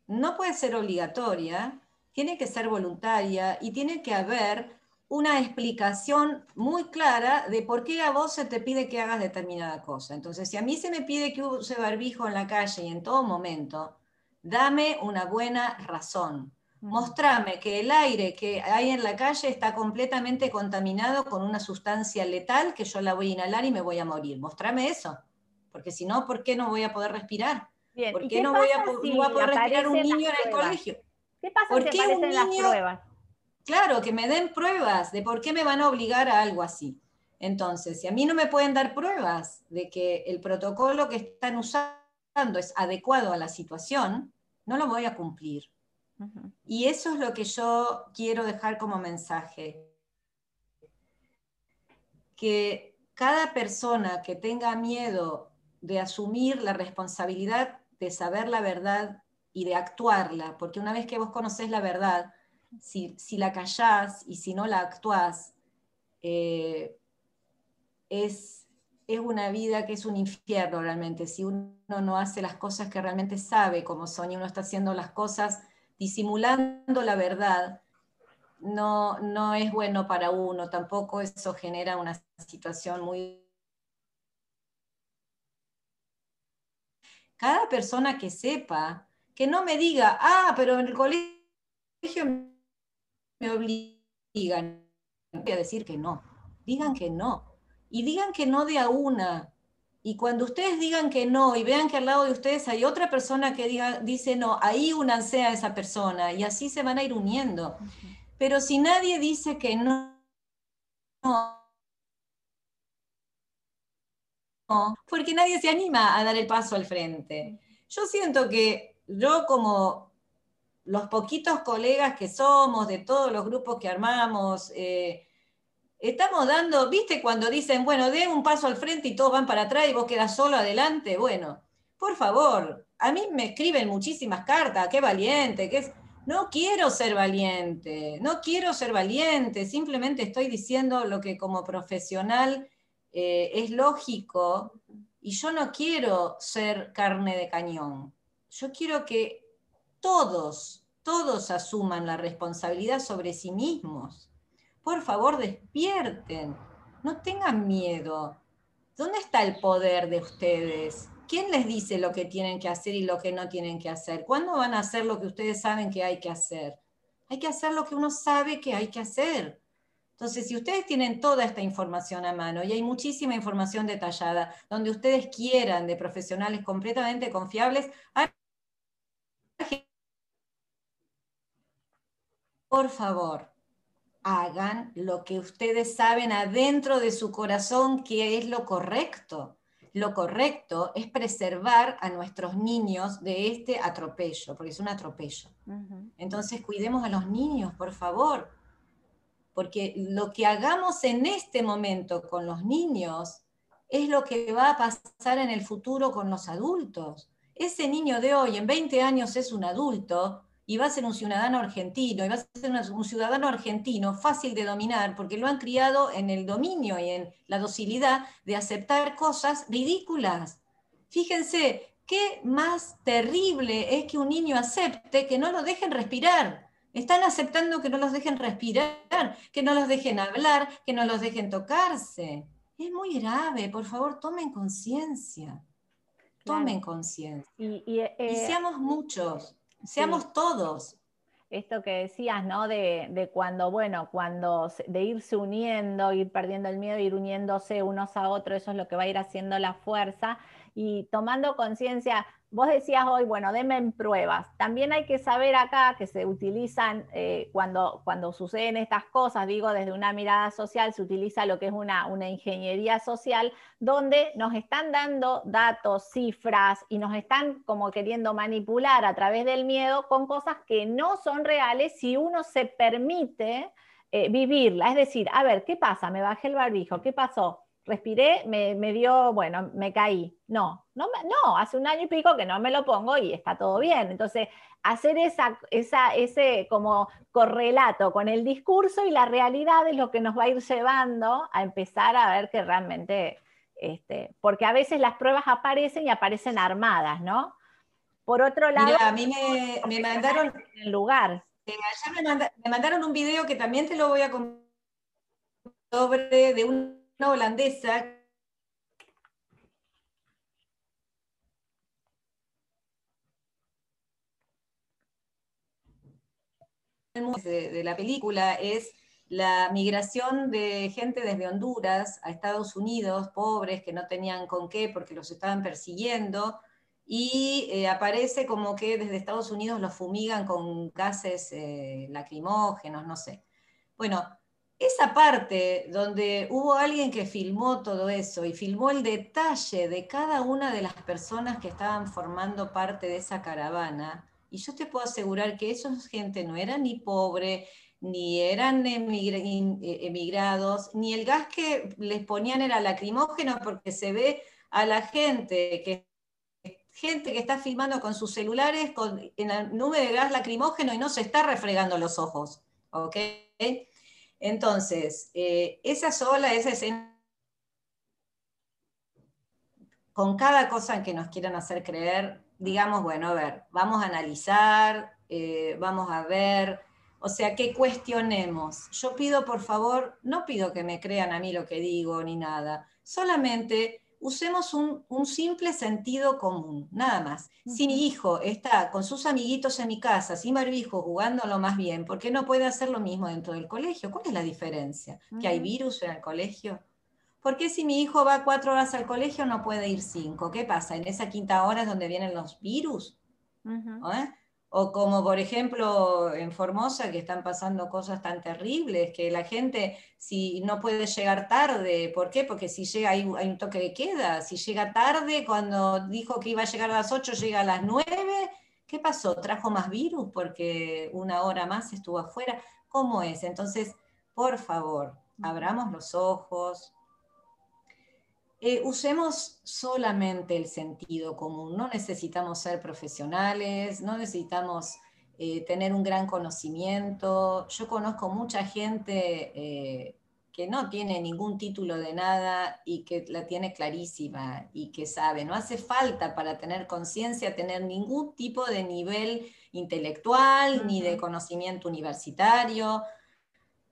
No puede ser obligatoria, tiene que ser voluntaria y tiene que haber una explicación muy clara de por qué a vos se te pide que hagas determinada cosa. Entonces, si a mí se me pide que use barbijo en la calle y en todo momento, dame una buena razón. Mostrame que el aire que hay en la calle está completamente contaminado con una sustancia letal que yo la voy a inhalar y me voy a morir. Mostrame eso. Porque si no, ¿por qué no voy a poder respirar? ¿Por qué, no, voy a, poder respirar un niño en el colegio? ¿Qué pasa si aparecen las pruebas? Claro, que me den pruebas de por qué me van a obligar a algo así. Entonces, si a mí no me pueden dar pruebas de que el protocolo que están usando es adecuado a la situación, no lo voy a cumplir. Y eso es lo que yo quiero dejar como mensaje. Que cada persona que tenga miedo de asumir la responsabilidad de saber la verdad y de actuarla, porque una vez que vos conocés la verdad, si, la callás y si no la actuás, eh, es, es una vida que es un infierno realmente. Si uno no hace las cosas que realmente sabe cómo son y uno está haciendo las cosas disimulando la verdad, no, no es bueno para uno. Tampoco eso genera una situación muy cada persona que sepa, que no me diga, ah, pero en el colegio me obligan. Voy a decir que no. Digan que no. Y digan que no de a una. Y cuando ustedes digan que no y vean que al lado de ustedes hay otra persona que diga, dice no, ahí únanse a esa persona y así se van a ir uniendo. Pero si nadie dice que no, no porque nadie se anima a dar el paso al frente. Yo siento que yo como los poquitos colegas que somos, de todos los grupos que armamos, eh, estamos dando, viste cuando dicen, bueno, dé un paso al frente y todos van para atrás y vos quedas solo adelante, bueno, por favor, a mí me escriben muchísimas cartas, qué valiente. No quiero ser valiente, no quiero ser valiente, simplemente estoy diciendo lo que como profesional eh, es lógico y yo no quiero ser carne de cañón. Yo quiero que todos, todos asuman la responsabilidad sobre sí mismos. Por favor, despierten, no tengan miedo. ¿Dónde está el poder de ustedes? ¿Quién les dice lo que tienen que hacer y lo que no tienen que hacer? ¿Cuándo van a hacer lo que ustedes saben que hay que hacer? hay que hacer lo que uno sabe que hay que hacer. Entonces, si ustedes tienen toda esta información a mano, y hay muchísima información detallada, donde ustedes quieran de profesionales completamente confiables, por favor, hagan lo que ustedes saben adentro de su corazón que es lo correcto. Lo correcto es preservar a nuestros niños de este atropello, porque es un atropello. Entonces, cuidemos a los niños, por favor porque lo que hagamos en este momento con los niños es lo que va a pasar en el futuro con los adultos. Ese niño de hoy, en 20 años, es un adulto y va a ser un ciudadano argentino, y va a ser un ciudadano argentino fácil de dominar, porque lo han criado en el dominio y en la docilidad de aceptar cosas ridículas. Fíjense, qué más terrible es que un niño acepte que no lo dejen respirar están aceptando que no los dejen respirar, que no los dejen hablar, que no los dejen tocarse. Es muy grave, por favor, tomen conciencia. Tomen conciencia. Y, eh, seamos muchos, seamos todos. Esto que decías, ¿no? De, de, cuando, bueno, cuando de irse uniendo, ir perdiendo el miedo, ir uniéndose unos a otros, eso es lo que va a ir haciendo la fuerza y tomando conciencia, Vos decías hoy, bueno, denme pruebas. También hay que saber acá que se utilizan, eh, cuando, cuando suceden estas cosas, digo, desde una mirada social, se utiliza lo que es una, una ingeniería social, donde nos están dando datos, cifras y nos están como queriendo manipular a través del miedo con cosas que no son reales si uno se permite eh, vivirla. Es decir, a ver, ¿qué pasa? Me bajé el barbijo, ¿qué pasó? Respiré, me, dio, bueno, me caí. No, no, no, hace un año y pico que no me lo pongo y está todo bien. Entonces, hacer esa, esa, ese como correlato con el discurso y la realidad es lo que nos va a ir llevando a empezar a ver que realmente, este, porque a veces las pruebas aparecen y aparecen armadas, ¿no? Por otro lado, a mí me, me mandaron el lugar. Eh, me, mandaron un video que también te lo voy a sobre de un holandesa de, la película es la migración de gente desde Honduras a Estados Unidos, pobres que no tenían con qué porque los estaban persiguiendo, y eh, aparece como que desde Estados Unidos los fumigan con gases eh, lacrimógenos, no sé. Bueno, esa parte donde hubo alguien que filmó todo eso y filmó el detalle de cada una de las personas que estaban formando parte de esa caravana, y yo te puedo asegurar que esa gente no era ni pobre, ni eran eh, emigrados, ni el gas que les ponían era lacrimógeno, porque se ve a la gente que gente que está filmando con sus celulares con, en la nube de gas lacrimógeno y no se está refregando los ojos. ¿ok?, entonces, eh, esa sola, esa escena, con cada cosa que nos quieran hacer creer, digamos, bueno, a ver, vamos a analizar, eh, vamos a ver, o sea, que cuestionemos. Yo pido, por favor, no pido que me crean a mí lo que digo ni nada, solamente usemos un, simple sentido común, nada más. Si mi hijo está con sus amiguitos en mi casa, sin barbijo, jugándolo más bien, ¿por qué no puede hacer lo mismo dentro del colegio? ¿Cuál es la diferencia? ¿Que hay virus en el colegio? ¿Por qué si mi hijo va cuatro horas al colegio no puede ir cinco? ¿Qué pasa? ¿En esa quinta hora es donde vienen los virus? O como por ejemplo en Formosa, que están pasando cosas tan terribles, que la gente si no puede llegar tarde, ¿por qué? Porque si llega hay, un toque de queda, si llega tarde, cuando dijo que iba a llegar a las 8, llega a las 9, ¿qué pasó? ¿Trajo más virus porque una hora más estuvo afuera? ¿Cómo es? Entonces, por favor, abramos los ojos, eh, usemos solamente el sentido común, no necesitamos ser profesionales, no necesitamos eh, tener un gran conocimiento. Yo conozco mucha gente eh, que no tiene ningún título de nada y que la tiene clarísima y que sabe. No hace falta para tener conciencia tener ningún tipo de nivel intelectual ni de conocimiento universitario.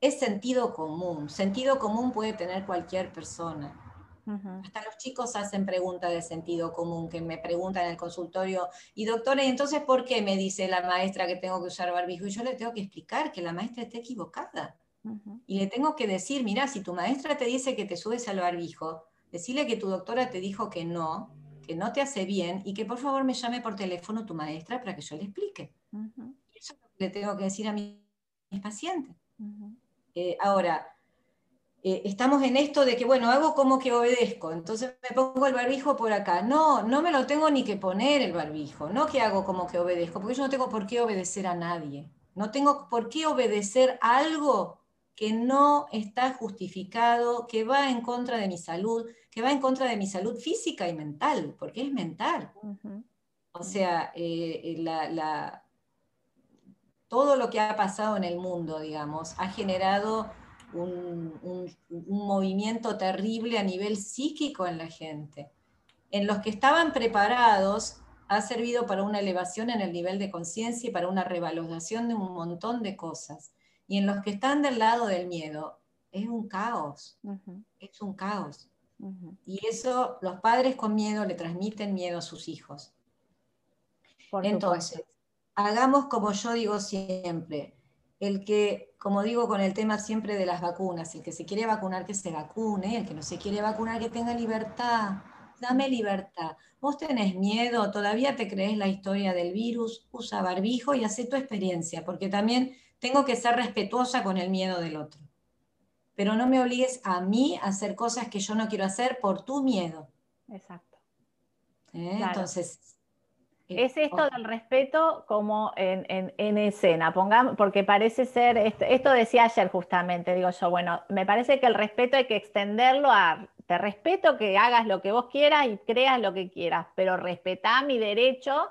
Es sentido común. Sentido común puede tener cualquier persona. Hasta los chicos hacen preguntas de sentido común, que me preguntan en el consultorio, y doctora, ¿y entonces por qué me dice la maestra que tengo que usar barbijo? Y yo le tengo que explicar que la maestra está equivocada. Y le tengo que decir, mira, si tu maestra te dice que te subes al barbijo, decirle que tu doctora te dijo que no, que no te hace bien, y que por favor me llame por teléfono tu maestra para que yo le explique. Eso es lo que le tengo que decir a mis pacientes. Eh, ahora, eh, estamos en esto de que, bueno, hago como que obedezco, entonces me pongo el barbijo por acá. No, no me lo tengo ni que poner el barbijo, no que hago como que obedezco, porque yo no tengo por qué obedecer a nadie. No tengo por qué obedecer a algo que no está justificado, que va en contra de mi salud, que va en contra de mi salud física y mental, porque es mental. O sea, eh, todo lo que ha pasado en el mundo, digamos, ha generado un, movimiento terrible a nivel psíquico en la gente. En los que estaban preparados ha servido para una elevación en el nivel de conciencia y para una revaloración de un montón de cosas. Y en los que están del lado del miedo, es un caos, es un caos. Y eso los padres con miedo le transmiten miedo a sus hijos. Entonces, hagamos como yo digo siempre, el que como digo con el tema siempre de las vacunas, el que se quiere vacunar, que se vacune, el que no se quiere vacunar, que tenga libertad. Dame libertad. Vos tenés miedo, todavía te crees la historia del virus, usa barbijo y hace tu experiencia, porque también tengo que ser respetuosa con el miedo del otro. Pero no me obligues a mí a hacer cosas que yo no quiero hacer por tu miedo. Exacto. ¿Eh? Entonces, es esto del respeto como en, escena, pongamos, porque parece ser, esto, decía ayer justamente, digo yo, bueno, me parece que el respeto hay que extenderlo a, te respeto que hagas lo que vos quieras y creas lo que quieras, pero respetá mi derecho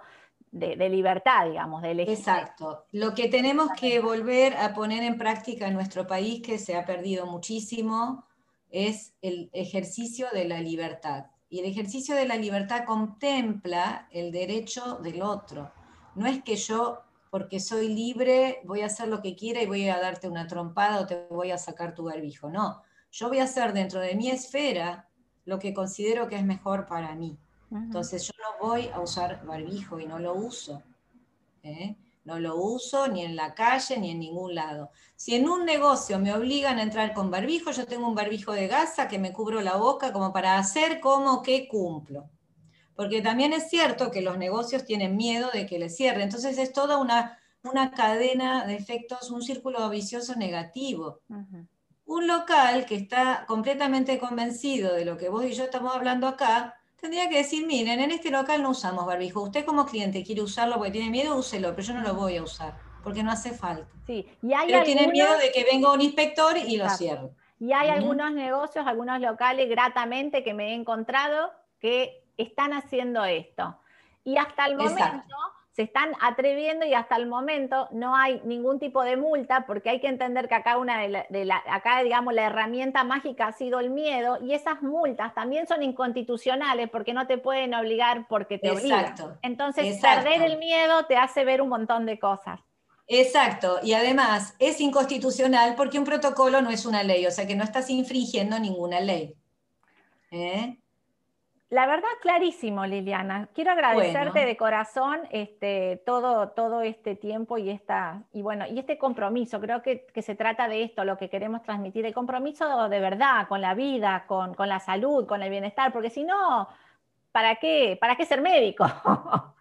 de, libertad, digamos, de elegir. Exacto. Lo que tenemos que volver a poner en práctica en nuestro país, que se ha perdido muchísimo, es el ejercicio de la libertad. Y el ejercicio de la libertad contempla el derecho del otro. No es que yo, porque soy libre, voy a hacer lo que quiera y voy a darte una trompada o te voy a sacar tu barbijo. No, yo voy a hacer dentro de mi esfera lo que considero que es mejor para mí. Entonces yo no voy a usar barbijo y no lo uso. ¿eh? No lo uso ni en la calle ni en ningún lado. Si en un negocio me obligan a entrar con barbijo, yo tengo un barbijo de gasa que me cubro la boca como para hacer como que cumplo. Porque también es cierto que los negocios tienen miedo de que les cierre. Entonces es toda una, una cadena de efectos, un círculo vicioso negativo. Un local que está completamente convencido de lo que vos y yo estamos hablando acá, tendría que decir, miren, en este local no usamos barbijo. Usted como cliente quiere usarlo porque tiene miedo, úselo, pero yo no lo voy a usar, porque no hace falta. Sí, y hay pero tiene miedo de que venga un inspector y lo cierre. Y hay algunos negocios, algunos locales gratamente que me he encontrado que están haciendo esto. Y hasta el momento se están atreviendo y hasta el momento no hay ningún tipo de multa porque hay que entender que acá una de la, acá digamos la herramienta mágica ha sido el miedo y esas multas también son inconstitucionales porque no te pueden obligar porque te Exacto. obligan. Entonces perder el miedo te hace ver un montón de cosas. Exacto, y además es inconstitucional porque un protocolo no es una ley, o sea que no estás infringiendo ninguna ley. ¿Eh? La verdad, clarísimo, Liliana. Quiero agradecerte de corazón este, todo, todo este tiempo y, esta, y, bueno, y este compromiso. Creo que, se trata de esto, lo que queremos transmitir, el compromiso de verdad con la vida, con, con la salud, con el bienestar, porque si no, ¿para qué, ¿para qué ser médico?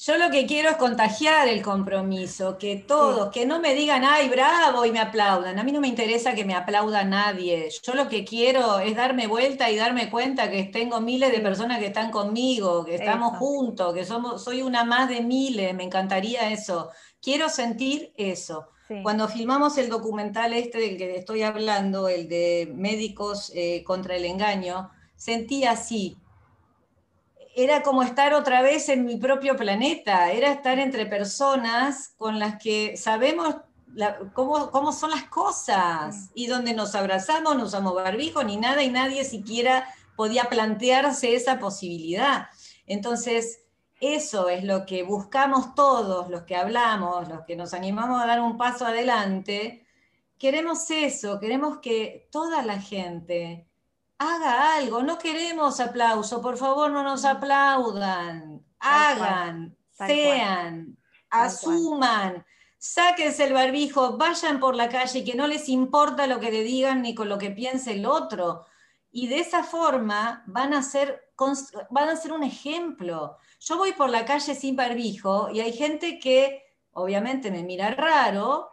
Yo lo que quiero es contagiar el compromiso, que todos, que no me digan, ay, bravo, y me aplaudan. A mí no me interesa que me aplauda nadie. Yo lo que quiero es darme vuelta y darme cuenta que tengo miles de personas que están conmigo, que estamos juntos, que somos, soy una más de miles, me encantaría eso. Quiero sentir eso. Cuando filmamos el documental este del que estoy hablando, el de Médicos eh, contra el Engaño, sentí así, era como estar otra vez en mi propio planeta, era estar entre personas con las que sabemos cómo, son las cosas y donde nos abrazamos, no usamos barbijo ni nada y nadie siquiera podía plantearse esa posibilidad. Entonces, eso es lo que buscamos todos, los que hablamos, los que nos animamos a dar un paso adelante. Queremos eso, queremos que toda la gente haga algo, no queremos aplauso, por favor no nos aplaudan, hagan, sean, asuman, sáquense el barbijo, vayan por la calle, que no les importa lo que le digan ni con lo que piense el otro. Y de esa forma van a ser, van a ser un ejemplo. Yo voy por la calle sin barbijo y hay gente que obviamente me mira raro.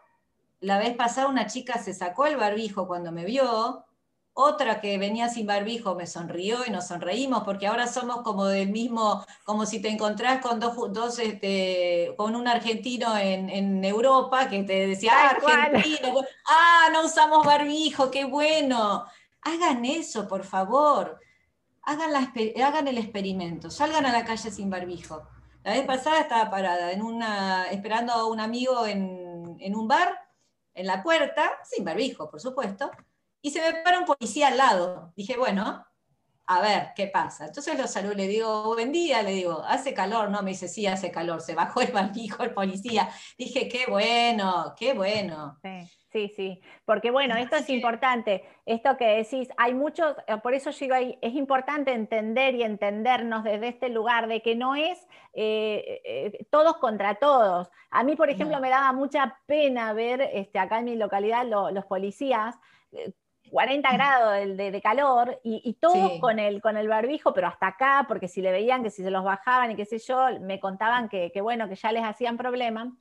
La vez pasada una chica se sacó el barbijo cuando me vio otra que venía sin barbijo me sonrió y nos sonreímos porque ahora somos como del mismo, como si te encontrás con dos, este, con un argentino en, Europa que te decía, ah, argentino, ah, no usamos barbijo, qué bueno. Hagan eso, por favor. Hagan, la, hagan el experimento, salgan a la calle sin barbijo. La vez pasada estaba parada en una, esperando a un amigo en, en un bar, en la puerta, sin barbijo, por supuesto y se me para un policía al lado. Dije, bueno, a ver, ¿qué pasa? Entonces lo saludo, le digo, buen día, le digo, ¿hace calor? No, me dice, sí, hace calor. Se bajó el barbijo el policía. Dije, qué bueno, qué bueno. Sí. Sí, sí, porque bueno, esto es importante, esto que decís, hay muchos, eh, por eso digo, es importante entender y entendernos desde este lugar de que no es eh, eh, todos contra todos. A mí, por ejemplo, me daba mucha pena ver este, acá en mi localidad los policías 40 grados de, calor y, todos con, el, con el barbijo, pero hasta acá, porque si le veían que si se los bajaban y qué sé yo, me contaban que, bueno, que ya les hacían problema.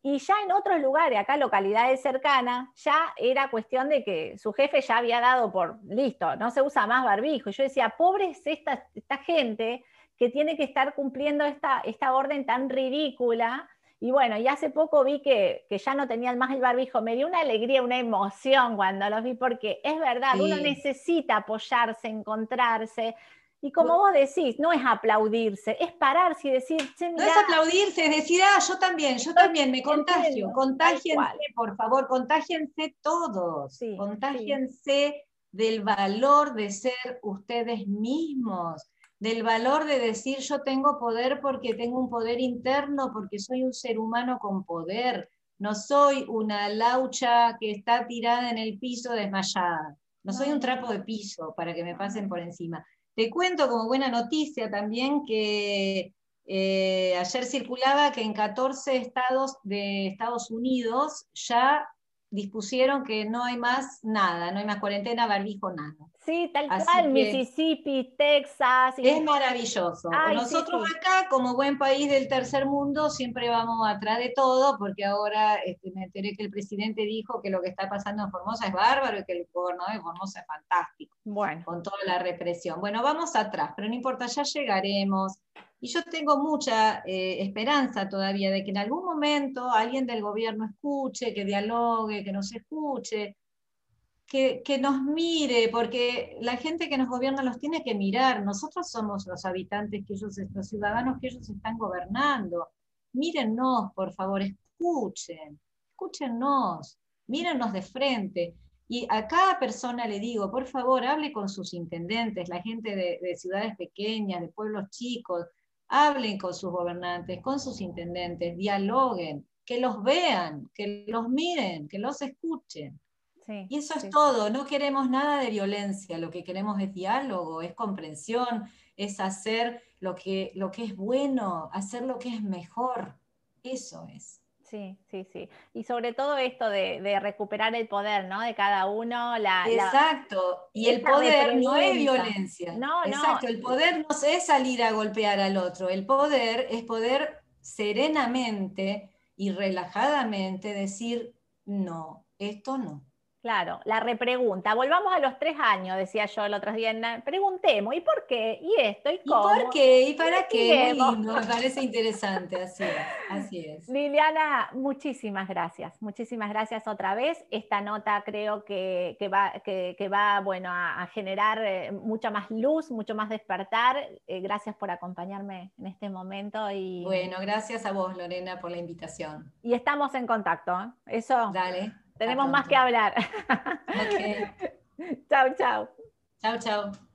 Y ya en otros lugares, acá localidades cercanas, ya era cuestión de que su jefe ya había dado por listo, no se usa más barbijo. Yo decía, pobre es esta, esta gente que tiene que estar cumpliendo esta, esta orden tan ridícula y bueno, y hace poco vi que, ya no tenían más el barbijo. Me dio una alegría, una emoción cuando los vi, porque es verdad, uno necesita apoyarse, encontrarse. Y como vos decís, no es aplaudirse, es pararse y decir, no es aplaudirse, es decir, ah, yo también, yo también me contagio. Contágiense, por favor, contágiense todos. contágiense del valor de ser ustedes mismos del valor de decir yo tengo poder porque tengo un poder interno, porque soy un ser humano con poder, no soy una laucha que está tirada en el piso desmayada, no soy un trapo de piso para que me pasen por encima. Te cuento como buena noticia también que eh, ayer circulaba que en 14 estados de Estados Unidos ya dispusieron que no hay más nada, no hay más cuarentena, barbijo, nada. Sí, tal cual, Mississippi, Texas. Es maravilloso. Nosotros acá, como buen país del tercer mundo, siempre vamos atrás de todo, porque ahora este, me enteré que el presidente dijo que lo que está pasando en Formosa es bárbaro y que el gobernador de Formosa es fantástico. Bueno. Con toda la represión. Bueno, vamos atrás, pero no importa, ya llegaremos. Y yo tengo mucha eh, esperanza todavía de que en algún momento alguien del gobierno escuche, que dialogue, que nos escuche, que, nos mire, porque la gente que nos gobierna los tiene que mirar. Nosotros somos los habitantes, que ellos, los ciudadanos que ellos están gobernando. Mírennos, por favor, escuchen, escúchennos, mírennos de frente. Y a cada persona le digo, por favor, hable con sus intendentes, la gente de ciudades pequeñas, de pueblos chicos, hablen con sus gobernantes, con sus intendentes, dialoguen, que los vean, que los miren, que los escuchen. Y eso es todo, no queremos nada de violencia, lo que queremos es diálogo, es comprensión, es hacer lo que, lo que es bueno, hacer lo que es mejor, eso es. Sí, sí, sí. Y sobre todo esto de, recuperar el poder, ¿no? De cada uno. La, Exacto. y el poder no es violencia. No, Exacto. El poder no es salir a golpear al otro. El poder es poder serenamente y relajadamente decir, no, esto no. Claro, la repregunta. Volvamos a los tres años, decía yo el otro día. Preguntemos, ¿y por qué? ¿Y esto? ¿Y cómo? ¿Y por qué? ¿Y para qué? Muy lindo, me parece interesante, así es, así es. Liliana, muchísimas gracias. Muchísimas gracias otra vez. Esta nota creo que, va, que, va bueno, a, generar eh, mucha más luz, mucho más despertar. Eh, gracias por acompañarme en este momento. Y... Bueno, gracias a vos, Lorena, por la invitación. Y estamos en contacto. ¿eh? Eso. Dale. Tenemos más que hablar. Ok. chao, chao. Chao, chao.